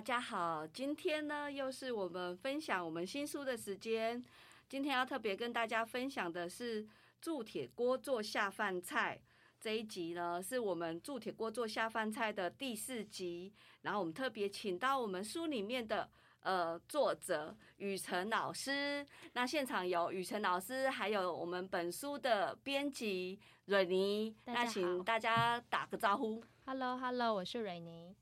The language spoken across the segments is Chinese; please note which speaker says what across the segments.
Speaker 1: 大家好，今天呢又是我们分享我们新书的时间。今天要特别跟大家分享的是铸铁锅做下饭菜这一集呢，是我们铸铁锅做下饭菜的第四集。然后我们特别请到我们书里面的呃作者雨辰老师，那现场有雨辰老师，还有我们本书的编辑蕊妮。那请大家打个招呼。
Speaker 2: Hello，Hello，我是蕊妮。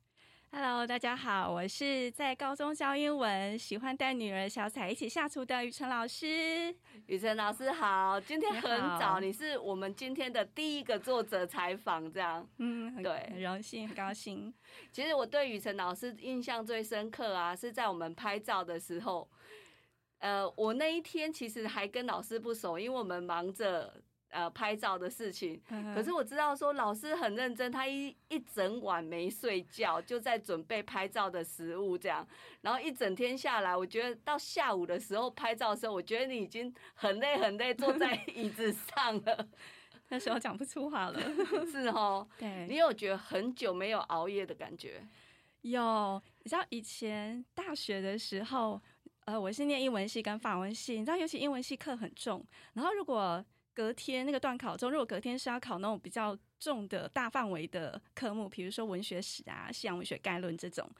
Speaker 3: Hello，大家好，我是在高中教英文，喜欢带女儿小彩一起下厨的雨辰老师。
Speaker 1: 雨辰老师好，今天很早，你是我们今天的第一个作者采访，这样，
Speaker 3: 嗯，对，很荣幸，很高兴。
Speaker 1: 其实我对雨辰老师印象最深刻啊，是在我们拍照的时候，呃，我那一天其实还跟老师不熟，因为我们忙着。呃，拍照的事情，可是我知道说老师很认真，他一一整晚没睡觉，就在准备拍照的食物这样，然后一整天下来，我觉得到下午的时候拍照的时候，我觉得你已经很累很累，坐在 椅子上了，
Speaker 3: 那时候讲不出话了，
Speaker 1: 是哦，
Speaker 3: 对
Speaker 1: 你有觉得很久没有熬夜的感觉？
Speaker 3: 有，你知道以前大学的时候，呃，我是念英文系跟法文系，你知道尤其英文系课很重，然后如果隔天那个段考中，如果隔天是要考那种比较重的大范围的科目，比如说文学史啊、西洋文学概论这种，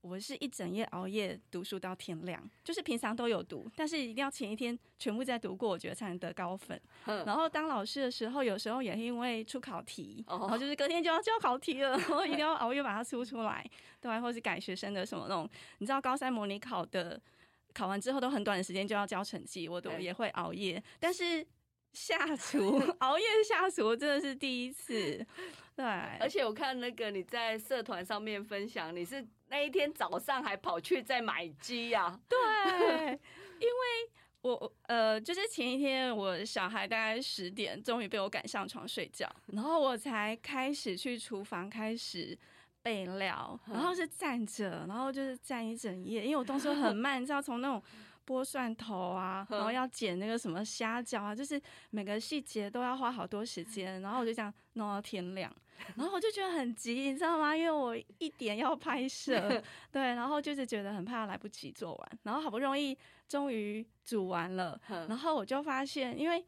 Speaker 3: 我是一整夜熬夜读书到天亮。就是平常都有读，但是一定要前一天全部再读过，我觉得才能得高分。然后当老师的时候，有时候也是因为出考题，然后就是隔天就要交考题了，然后一定要熬夜把它出出来，对，或是改学生的什么那种。你知道高三模拟考的考完之后都很短的时间就要交成绩，我都也会熬夜，但是。下厨 熬夜下厨真的是第一次，对。
Speaker 1: 而且我看那个你在社团上面分享，你是那一天早上还跑去再买鸡呀？
Speaker 3: 对，因为我呃，就是前一天我小孩大概十点终于被我赶上床睡觉，然后我才开始去厨房开始备料，然后是站着，然后就是站一整夜，因为我动作很慢，你知道从那种。剥蒜头啊，然后要剪那个什么虾饺啊，就是每个细节都要花好多时间，然后我就这样弄到天亮，然后我就觉得很急，你知道吗？因为我一点要拍摄，对，然后就是觉得很怕来不及做完，然后好不容易终于煮完了，然后我就发现，因为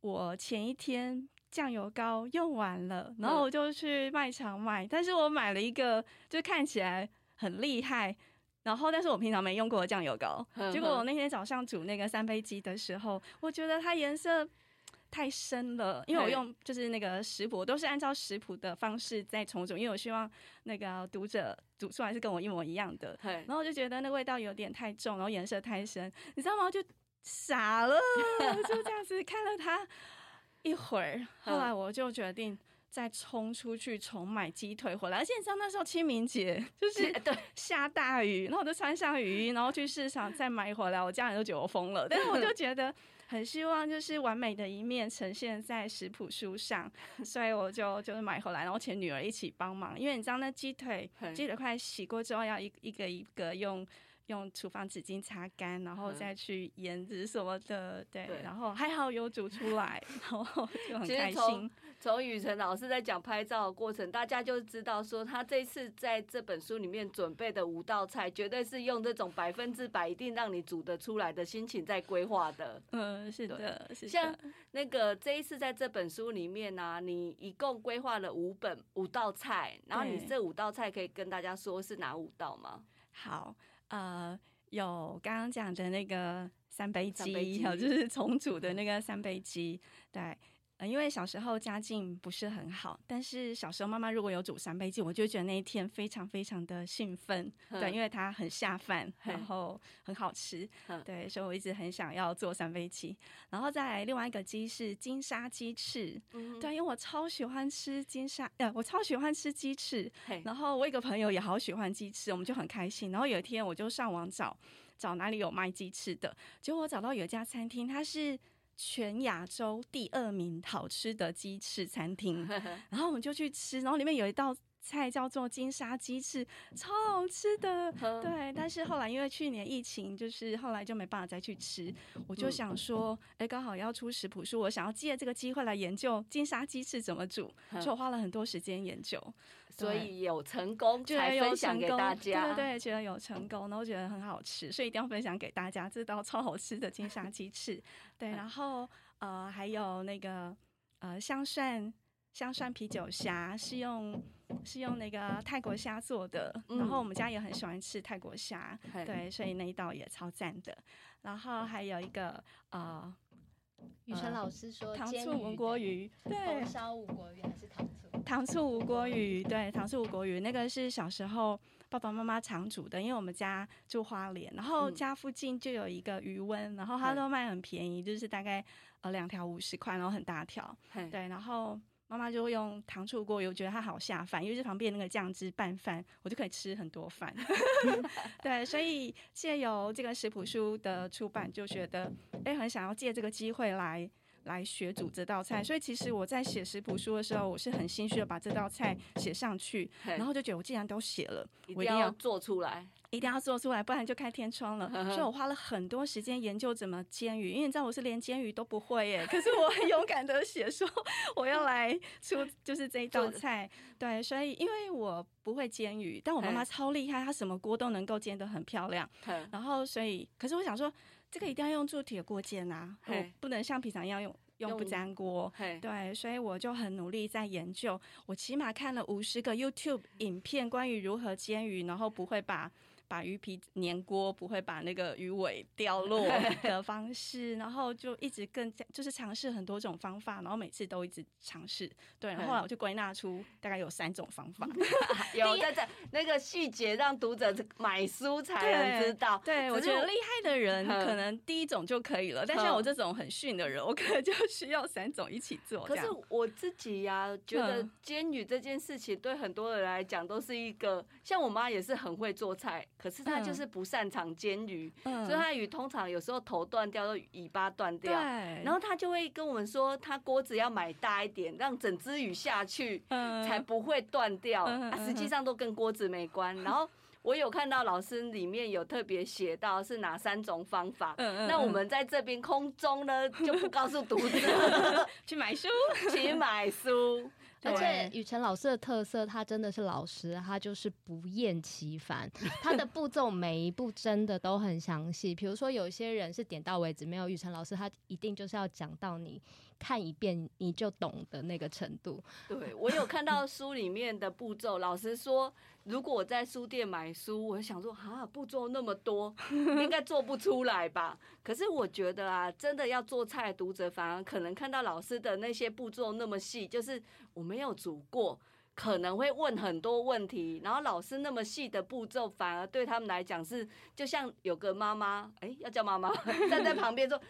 Speaker 3: 我前一天酱油膏用完了，然后我就去卖场买，但是我买了一个就看起来很厉害。然后，但是我平常没用过的酱油膏，结果我那天早上煮那个三杯鸡的时候，我觉得它颜色太深了，因为我用就是那个食谱，都是按照食谱的方式在重煮，因为我希望那个读者煮出来是跟我一模一样的。然后我就觉得那味道有点太重，然后颜色太深，你知道吗？就傻了，就这样子看了它一会儿，后来我就决定。再冲出去重买鸡腿回来，而且你知道那时候清明节就是对 下大雨，然后我就穿上雨衣，然后去市场再买回来，我家人都觉得我疯了。但是我就觉得很希望就是完美的一面呈现在食谱书上，所以我就就是买回来，然后请女儿一起帮忙，因为你知道那鸡腿鸡腿块洗过之后要一一个一个用。用厨房纸巾擦干，然后再去腌制什么的，对，然后还好有煮出来，然后 就很开心。
Speaker 1: 从雨辰老师在讲拍照的过程，大家就知道说，他这次在这本书里面准备的五道菜，绝对是用这种百分之百一定让你煮得出来的心情在规划的。
Speaker 3: 嗯，是的，是的
Speaker 1: 像那个这一次在这本书里面呢，你一共规划了五本五道菜，然后你这五道菜可以跟大家说是哪五道吗？
Speaker 3: 好。呃，有刚刚讲的那个三杯鸡，有就是重组的那个三杯鸡，对，呃，因为小时候家境不是很好，但是小时候妈妈如果有煮三杯鸡，我就觉得那一天非常非常的兴奋，对，因为它很下饭，然后很好吃，对，所以我一直很想要做三杯鸡。然后再来另外一个鸡是金沙鸡翅，对，因为我超喜欢吃金沙，呃，我超喜欢吃鸡翅，然后我一个朋友也好喜欢鸡翅，我们就很开心。然后有一天我就上网找找哪里有卖鸡翅的，结果我找到有一家餐厅，它是。全亚洲第二名好吃的鸡翅餐厅，然后我们就去吃，然后里面有一道菜叫做金沙鸡翅，超好吃的。对，但是后来因为去年疫情，就是后来就没办法再去吃。我就想说，哎，刚好要出食谱书，我想要借这个机会来研究金沙鸡翅怎么煮，所以我花了很多时间研究。
Speaker 1: 所以有成功才分享给大家，
Speaker 3: 对对对，觉得有成功，然后觉得很好吃，所以一定要分享给大家这道超好吃的金沙鸡翅。对，然后呃还有那个呃香蒜香蒜啤酒虾是用是用那个泰国虾做的，然后我们家也很喜欢吃泰国虾，对，所以那一道也超赞的。然后还有一个呃，
Speaker 2: 雨辰老师说
Speaker 3: 糖醋无锅鱼，
Speaker 2: 对，烧无锅鱼还是糖醋？
Speaker 3: 糖醋无锅鱼，对，糖醋无锅鱼，那个是小时候爸爸妈妈常煮的，因为我们家住花莲，然后家附近就有一个鱼温，然后它都卖很便宜，就是大概呃两条五十块，然后很大条，对，然后。妈妈就会用糖醋锅，我觉得它好下饭，因为这旁边那个酱汁拌饭，我就可以吃很多饭。对，所以借由这个食谱书的出版，就觉得哎，很想要借这个机会来来学煮这道菜。所以其实我在写食谱书的时候，我是很心虚的把这道菜写上去，然后就觉得我既然都写了，我
Speaker 1: 一定要做出来。
Speaker 3: 一定要做出来，不然就开天窗了。所以我花了很多时间研究怎么煎鱼，因为你知道我是连煎鱼都不会耶。可是我很勇敢的写说我要来出就是这一道菜。对，所以因为我不会煎鱼，但我妈妈超厉害，她什么锅都能够煎得很漂亮。然后所以，可是我想说，这个一定要用铸铁锅煎啊，我不能像平常一样用用不粘锅。对，所以我就很努力在研究，我起码看了五十个 YouTube 影片关于如何煎鱼，然后不会把。把鱼皮粘锅，不会把那个鱼尾掉落 的方式，然后就一直更加就是尝试很多种方法，然后每次都一直尝试。对，后来我就归纳出大概有三种方法，
Speaker 1: 有在这那个细节让读者买书才能知道。
Speaker 3: 对，我觉得厉害的人可能第一种就可以了，但像我这种很逊的人，我可能就需要三种一起做。
Speaker 1: 可是我自己呀，觉得煎鱼这件事情对很多人来讲都是一个，像我妈也是很会做菜。可是他就是不擅长煎鱼，所以他鱼通常有时候头断掉，尾巴断掉，然后他就会跟我们说，他锅子要买大一点，让整只鱼下去才不会断掉。实际上都跟锅子没关。然后我有看到老师里面有特别写到是哪三种方法，那我们在这边空中呢就不告诉读者，
Speaker 3: 去买书，
Speaker 1: 去买书。
Speaker 2: 而且雨辰老师的特色，他真的是老师，他就是不厌其烦。他的步骤每一步真的都很详细。比如说，有些人是点到为止，没有雨辰老师，他一定就是要讲到你看一遍你就懂的那个程度。
Speaker 1: 对我有看到书里面的步骤，老实说。如果我在书店买书，我想说啊，步骤那么多，应该 做不出来吧？可是我觉得啊，真的要做菜，读者反而可能看到老师的那些步骤那么细，就是我没有煮过，可能会问很多问题。然后老师那么细的步骤，反而对他们来讲是，就像有个妈妈，哎，要叫妈妈 站在旁边说，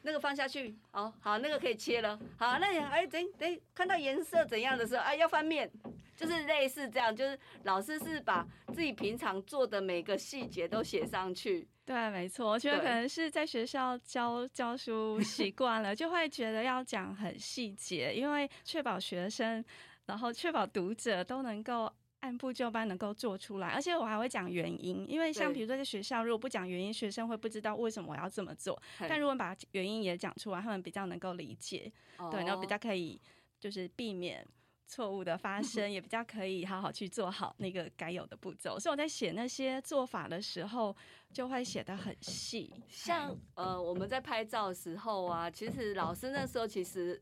Speaker 1: 那个放下去，好好，那个可以切了，好，那哎等等，看到颜色怎样的时候，哎，要翻面。就是类似这样，就是老师是把自己平常做的每个细节都写上去。
Speaker 3: 对，没错，我觉得可能是在学校教教书习惯了，就会觉得要讲很细节，因为确保学生，然后确保读者都能够按部就班能够做出来。而且我还会讲原因，因为像比如说在学校，如果不讲原因，学生会不知道为什么我要这么做。但如果把原因也讲出来，他们比较能够理解，对，然后比较可以就是避免。错误的发生也比较可以好好去做好那个该有的步骤，所以我在写那些做法的时候就会写的很细。
Speaker 1: 像呃，我们在拍照的时候啊，其实老师那时候其实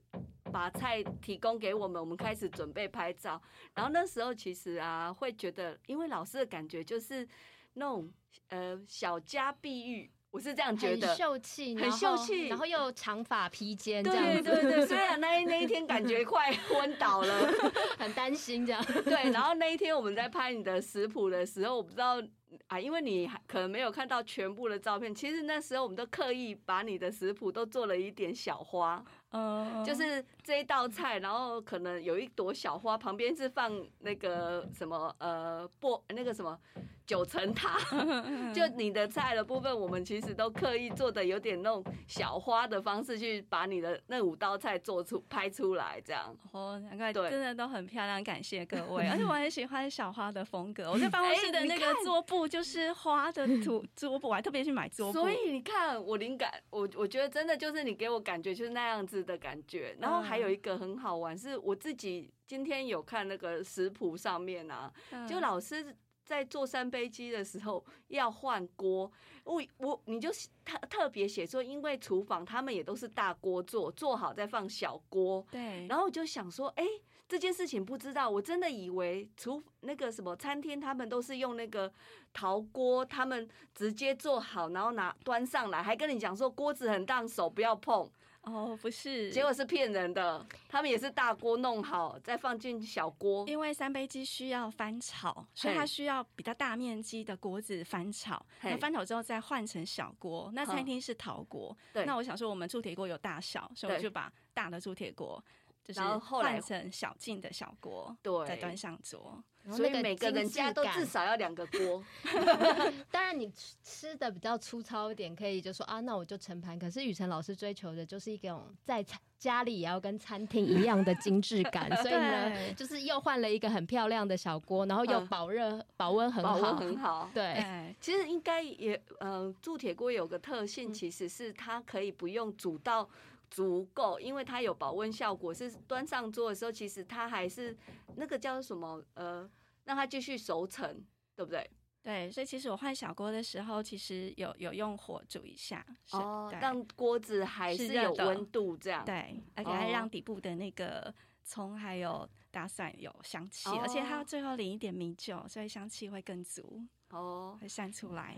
Speaker 1: 把菜提供给我们，我们开始准备拍照。然后那时候其实啊，会觉得，因为老师的感觉就是那种呃小家碧玉。我是这样觉得
Speaker 2: 很
Speaker 1: 得。
Speaker 2: 秀气，
Speaker 1: 很秀气
Speaker 2: 然后又长发披肩这样
Speaker 1: 对
Speaker 2: 子，
Speaker 1: 对对，虽然那一那一天感觉快昏倒了，
Speaker 2: 很担心这样。
Speaker 1: 对，然后那一天我们在拍你的食谱的时候，我不知道啊，因为你还可能没有看到全部的照片，其实那时候我们都刻意把你的食谱都做了一点小花，
Speaker 3: 嗯，
Speaker 1: 就是这一道菜，然后可能有一朵小花，旁边是放那个什么呃薄那个什么九层塔，就你的菜的部分，我们其实都刻意做的有点那种小花的方式，去把你的那五道菜做出拍出来，这样。
Speaker 3: 哦，难怪
Speaker 1: 对
Speaker 3: 真的都很漂亮，感谢各位。而且我很喜欢小花的风格，我在 办公
Speaker 1: 哎
Speaker 3: 室的那个桌布就是花的图桌布，我还特别去买桌布。
Speaker 1: 所以你看，我灵感，我我觉得真的就是你给我感觉就是那样子的感觉。然后还有一个很好玩，是我自己今天有看那个食谱上面啊，
Speaker 3: 嗯
Speaker 1: 就老师在做三杯鸡的时候要换锅，我我你就特特别写说，因为厨房他们也都是大锅做，做好再放小锅，
Speaker 3: 对，
Speaker 1: 然后我就想说，哎、这件事情不知道，我真的以为厨那个什么餐厅他们都是用那个陶锅，他们直接做好，然后拿端上来，还跟你讲说锅子很烫，手不要碰，
Speaker 3: 哦，不是，
Speaker 1: 结果是骗人的，他们也是大锅弄好，再放进小锅。
Speaker 3: 因为三杯鸡需要翻炒，所以它需要比较大面积的锅子翻炒。那翻炒之后再换成小锅。那餐
Speaker 1: 嗯
Speaker 3: 厅是陶锅，
Speaker 1: 对
Speaker 3: 那我想说我们铸铁锅有大小，所以我就把大的铸铁锅就是
Speaker 1: 然后后来
Speaker 3: 换成小径的小锅，
Speaker 1: 对
Speaker 3: 再端上桌。
Speaker 1: 所以每个人家都至少要两个锅，
Speaker 2: 当然，你吃吃的比较粗糙一点，可以就说啊，那我就盛盘。可是雨辰老师追求的就是一种在餐家里也要跟餐厅一样的精致感，所以呢，就是又换了一个很漂亮的小锅，然后又
Speaker 1: 嗯
Speaker 2: 保热、保温很
Speaker 1: 保温
Speaker 2: 好，
Speaker 1: 很好。
Speaker 2: 对，
Speaker 3: 对，
Speaker 1: 其实应该也，呃、铸铁锅有个特性，
Speaker 3: 嗯
Speaker 1: 其实是它可以不用煮到足够，因为它有保温效果。是端上桌的时候，其实它还是那个叫什么，呃，让它继续熟成，对不对？
Speaker 3: 对，所以其实我换小锅的时候，其实有有用火煮一下，是对
Speaker 1: 让锅子还是有温度这样。
Speaker 3: 对，而且还
Speaker 1: 哦
Speaker 3: 让底部的那个葱还有大蒜有香气，
Speaker 1: 哦
Speaker 3: 而且它最后淋一点米酒，所以香气会更足，
Speaker 1: 哦，
Speaker 3: 会散出来。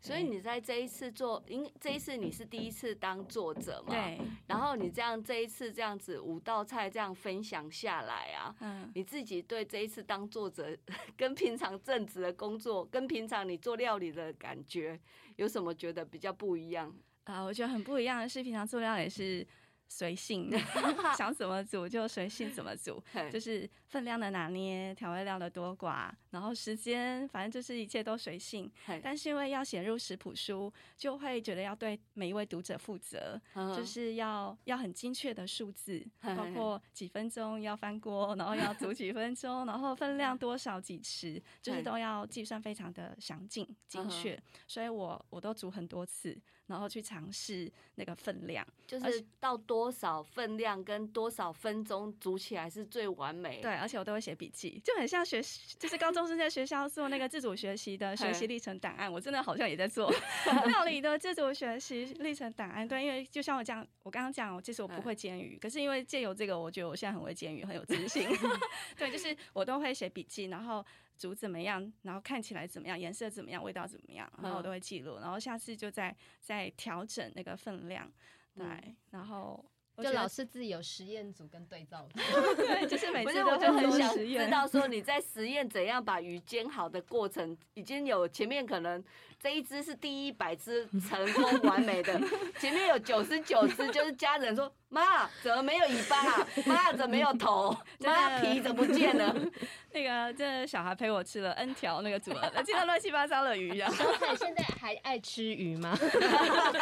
Speaker 1: 所以你在这一次做，因这一次你是第一次当作者嘛？。
Speaker 3: 对，
Speaker 1: 然后你这样这一次这样子五道菜这样分享下来啊，
Speaker 3: 嗯，
Speaker 1: 你自己对这一次当作者 跟平常正职的工作，跟平常你做料理的感觉，有什么觉得比较不一样？
Speaker 3: 啊、我觉得很不一样的是，平常做料理是随性，想怎么煮就随性怎么煮，就是分量的拿捏、调味料的多寡，然后时间，反正就是一切都随性。但是因为要写入食谱书，就会觉得要对每一位读者负责，
Speaker 1: 嗯
Speaker 3: 就是要要很精确的数字，
Speaker 1: 嘿
Speaker 3: 包括几分钟要翻锅，然后要煮几分钟，然后分量 多少几匙，就是都要计算非常的详尽精确。所以我我都煮很多次，然后去尝试那个分量。
Speaker 1: 就是到多少分量跟多少分钟煮起来是最完美。
Speaker 3: 对，而且我都会写笔记，就很像学，就是高中生在学校做那个自主学习的学习历程档案。我真的好像也在做 料理的自主学习历程档案。对，因为就像我讲，我刚刚讲，其实我不会煎鱼，可是因为借由这个，我觉得我现在很会煎鱼，很有自信。对，就是我都会写笔记，然后煮怎么样，然后看起来怎么样，颜色怎么样，味道怎么样，然后我都会记录，然后下次就再再调整那个分量。对，
Speaker 1: 嗯
Speaker 3: 然后我
Speaker 2: 就老是自己有实验组跟对照组，
Speaker 3: 对，就是每次都
Speaker 1: 我就很想知道说你在实验怎样把鱼煎好的过程，已经有前面可能这一只是第一百只成功完美的，前面有九十九只就是家人说妈怎么没有尾巴、啊，妈怎么没有头，妈皮怎么不见了？
Speaker 3: 那个这小孩陪我吃了 N 条那个组合，记得乱七八糟的鱼啊。
Speaker 2: 小彩现在还爱吃鱼吗？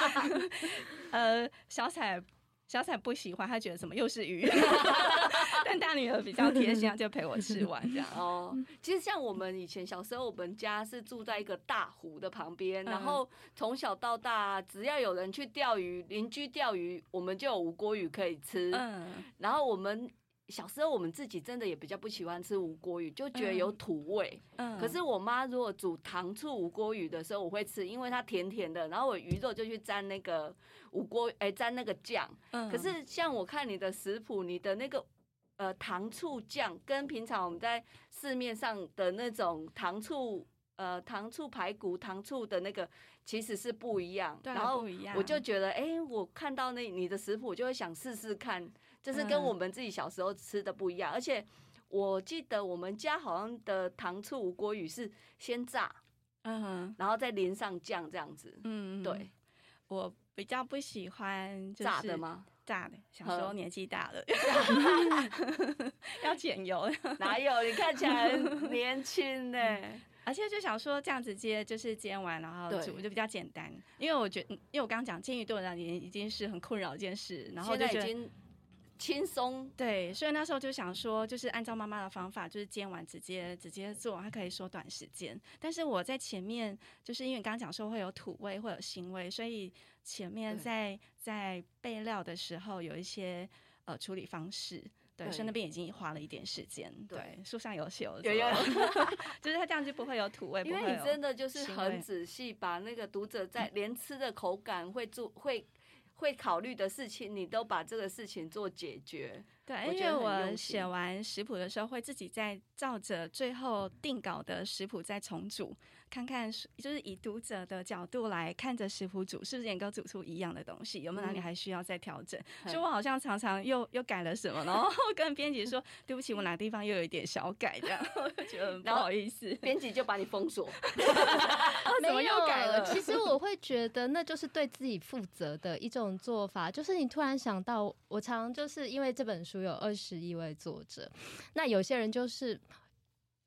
Speaker 3: 呃，小彩小彩不喜欢，她觉得什么又是鱼，但大女儿比较贴心，她就陪我吃完这样。
Speaker 1: 哦，其实像我们以前小时候，我们家是住在一个大湖的旁边，然
Speaker 3: 嗯
Speaker 1: 后从小到大，只要有人去钓鱼，邻居钓鱼，我们就有无锅鱼可以吃。
Speaker 3: 嗯，
Speaker 1: 然后我们小时候我们自己真的也比较不喜欢吃无锅鱼，就觉得有土味。
Speaker 3: 嗯
Speaker 1: 可是我妈如果煮糖醋无锅鱼的时候，我会吃，因为它甜甜的。然后我鱼肉就去沾那个无锅，哎、沾那个酱。
Speaker 3: 嗯
Speaker 1: 可是像我看你的食谱，你的那个呃糖醋酱跟平常我们在市面上的那种糖醋呃糖醋排骨、糖醋的那个其实是不一样。
Speaker 3: 对啊
Speaker 1: 然后
Speaker 3: 不一样
Speaker 1: 我就觉得，哎、我看到那你的食谱，我就会想试试看，就是跟
Speaker 3: 嗯
Speaker 1: 我们自己小时候吃的不一样。而且我记得我们家好像的糖醋无锅鱼是先炸，
Speaker 3: 嗯哼
Speaker 1: 然后再淋上酱这样子。
Speaker 3: 嗯，
Speaker 1: 对，
Speaker 3: 我比较不喜欢就是
Speaker 1: 炸的？吗？
Speaker 3: 炸的，小
Speaker 1: 时
Speaker 3: 候年纪大了 要减油，
Speaker 1: 哪有？你看起来很年轻呢、
Speaker 3: 而且就想说这样直接就是煎完然后煮就比较简单，因为我觉得，嗯因为我刚刚讲煎鱼炖两年已经是很困扰一件事，然后
Speaker 1: 现
Speaker 3: 就觉得。
Speaker 1: 轻松。
Speaker 3: 对，所以那时候就想说，就是按照妈妈的方法，就是煎完直接直接做，它可以缩短时间。但是我在前面，就是因为你刚刚讲说会有土味，会有腥味，所以前面在在备料的时候有一些呃处理方式。对，所以那边已经花了一点时间。
Speaker 1: 对
Speaker 3: 树，上有写，有
Speaker 1: 有有
Speaker 3: 做就是它这样就不会有土味，
Speaker 1: 因为
Speaker 3: 不会有
Speaker 1: 你真的就是很仔细把那个读者在 连吃的口感会做会会考虑的事情，你都把这个事情做解决。
Speaker 3: 对，因为我写完食谱的时候，会自己再照着最后定稿的食谱再重组，看看就是以读者的角度来看着食谱煮，是不是能够煮出一样的东西，有没有哪里
Speaker 1: 嗯
Speaker 3: 还需要再调整？
Speaker 1: 嘿
Speaker 3: 所以我好像常常又又改了什么，然后 跟编辑说对不起，我哪个地方又有一点小改，这样 我就觉得很不好意思。
Speaker 1: 编辑就把你封锁，
Speaker 3: 怎么又改了
Speaker 2: 其实我会觉得那就是对自己负责的一种做法。就是你突然想到，我常就是因为这本书有二十一位作者，那有些人就是。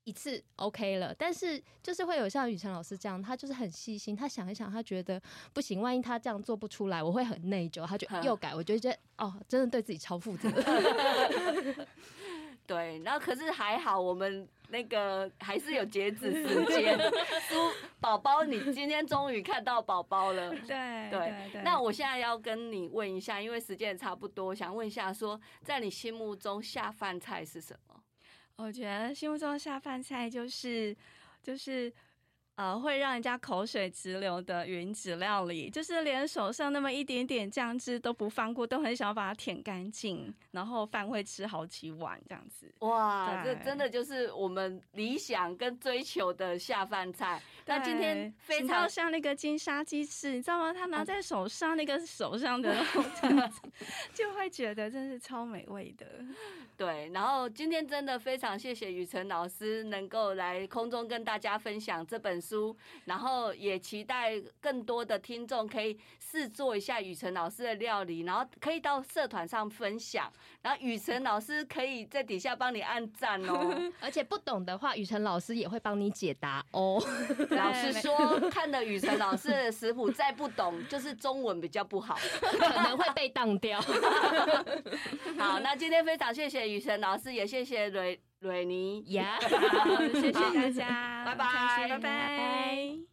Speaker 2: 一次 OK 了，但是就是会有像雨辰老师这样，他就是很细心，他想一想，他觉得不行，万一他这样做不出来，我会很内疚，他就又改，我就觉得哦，真的对自己超负责。
Speaker 1: 对，然后可是还好，我们那个还是有截止时 间。苏宝宝，你今天终于看到宝宝了。
Speaker 3: 对
Speaker 1: 对
Speaker 3: 对，
Speaker 1: 那我现在要跟你问一下，因为时间也差不多，想问一下说，在你心目中下饭菜是什么？
Speaker 3: 我觉得心目中的下饭菜就是就是呃会让人家口水直流的云子料理，就是连手上那么一点点酱汁都不放过，都很想要把它舔干净，然后饭会吃好几碗这样子。
Speaker 1: 哇，这真的就是我们理想跟追求的下饭菜。那今天非常
Speaker 3: 像那个金沙鸡翅，你知道吗？他拿
Speaker 1: 嗯
Speaker 3: 在手上那个手上的 就会觉得真是超美味的。
Speaker 1: 对，然后今天真的非常谢谢雨辰老师能够来空中跟大家分享这本书，然后也期待更多的听众可以试做一下雨辰老师的料理，然后可以到社团上分享，然后雨辰老师可以在底下帮你按赞哦。
Speaker 2: 而且不懂的话，雨辰老师也会帮你解答哦。
Speaker 1: 老实说，看了雨辰老师的食谱，再不懂就是中文比较不好。
Speaker 2: 可能会被当掉。
Speaker 1: 好，那今天非常谢谢雨辰老师，也谢谢蕊蕊妮。
Speaker 2: 呀、
Speaker 3: 好，谢谢大家，拜
Speaker 2: 拜拜
Speaker 3: 拜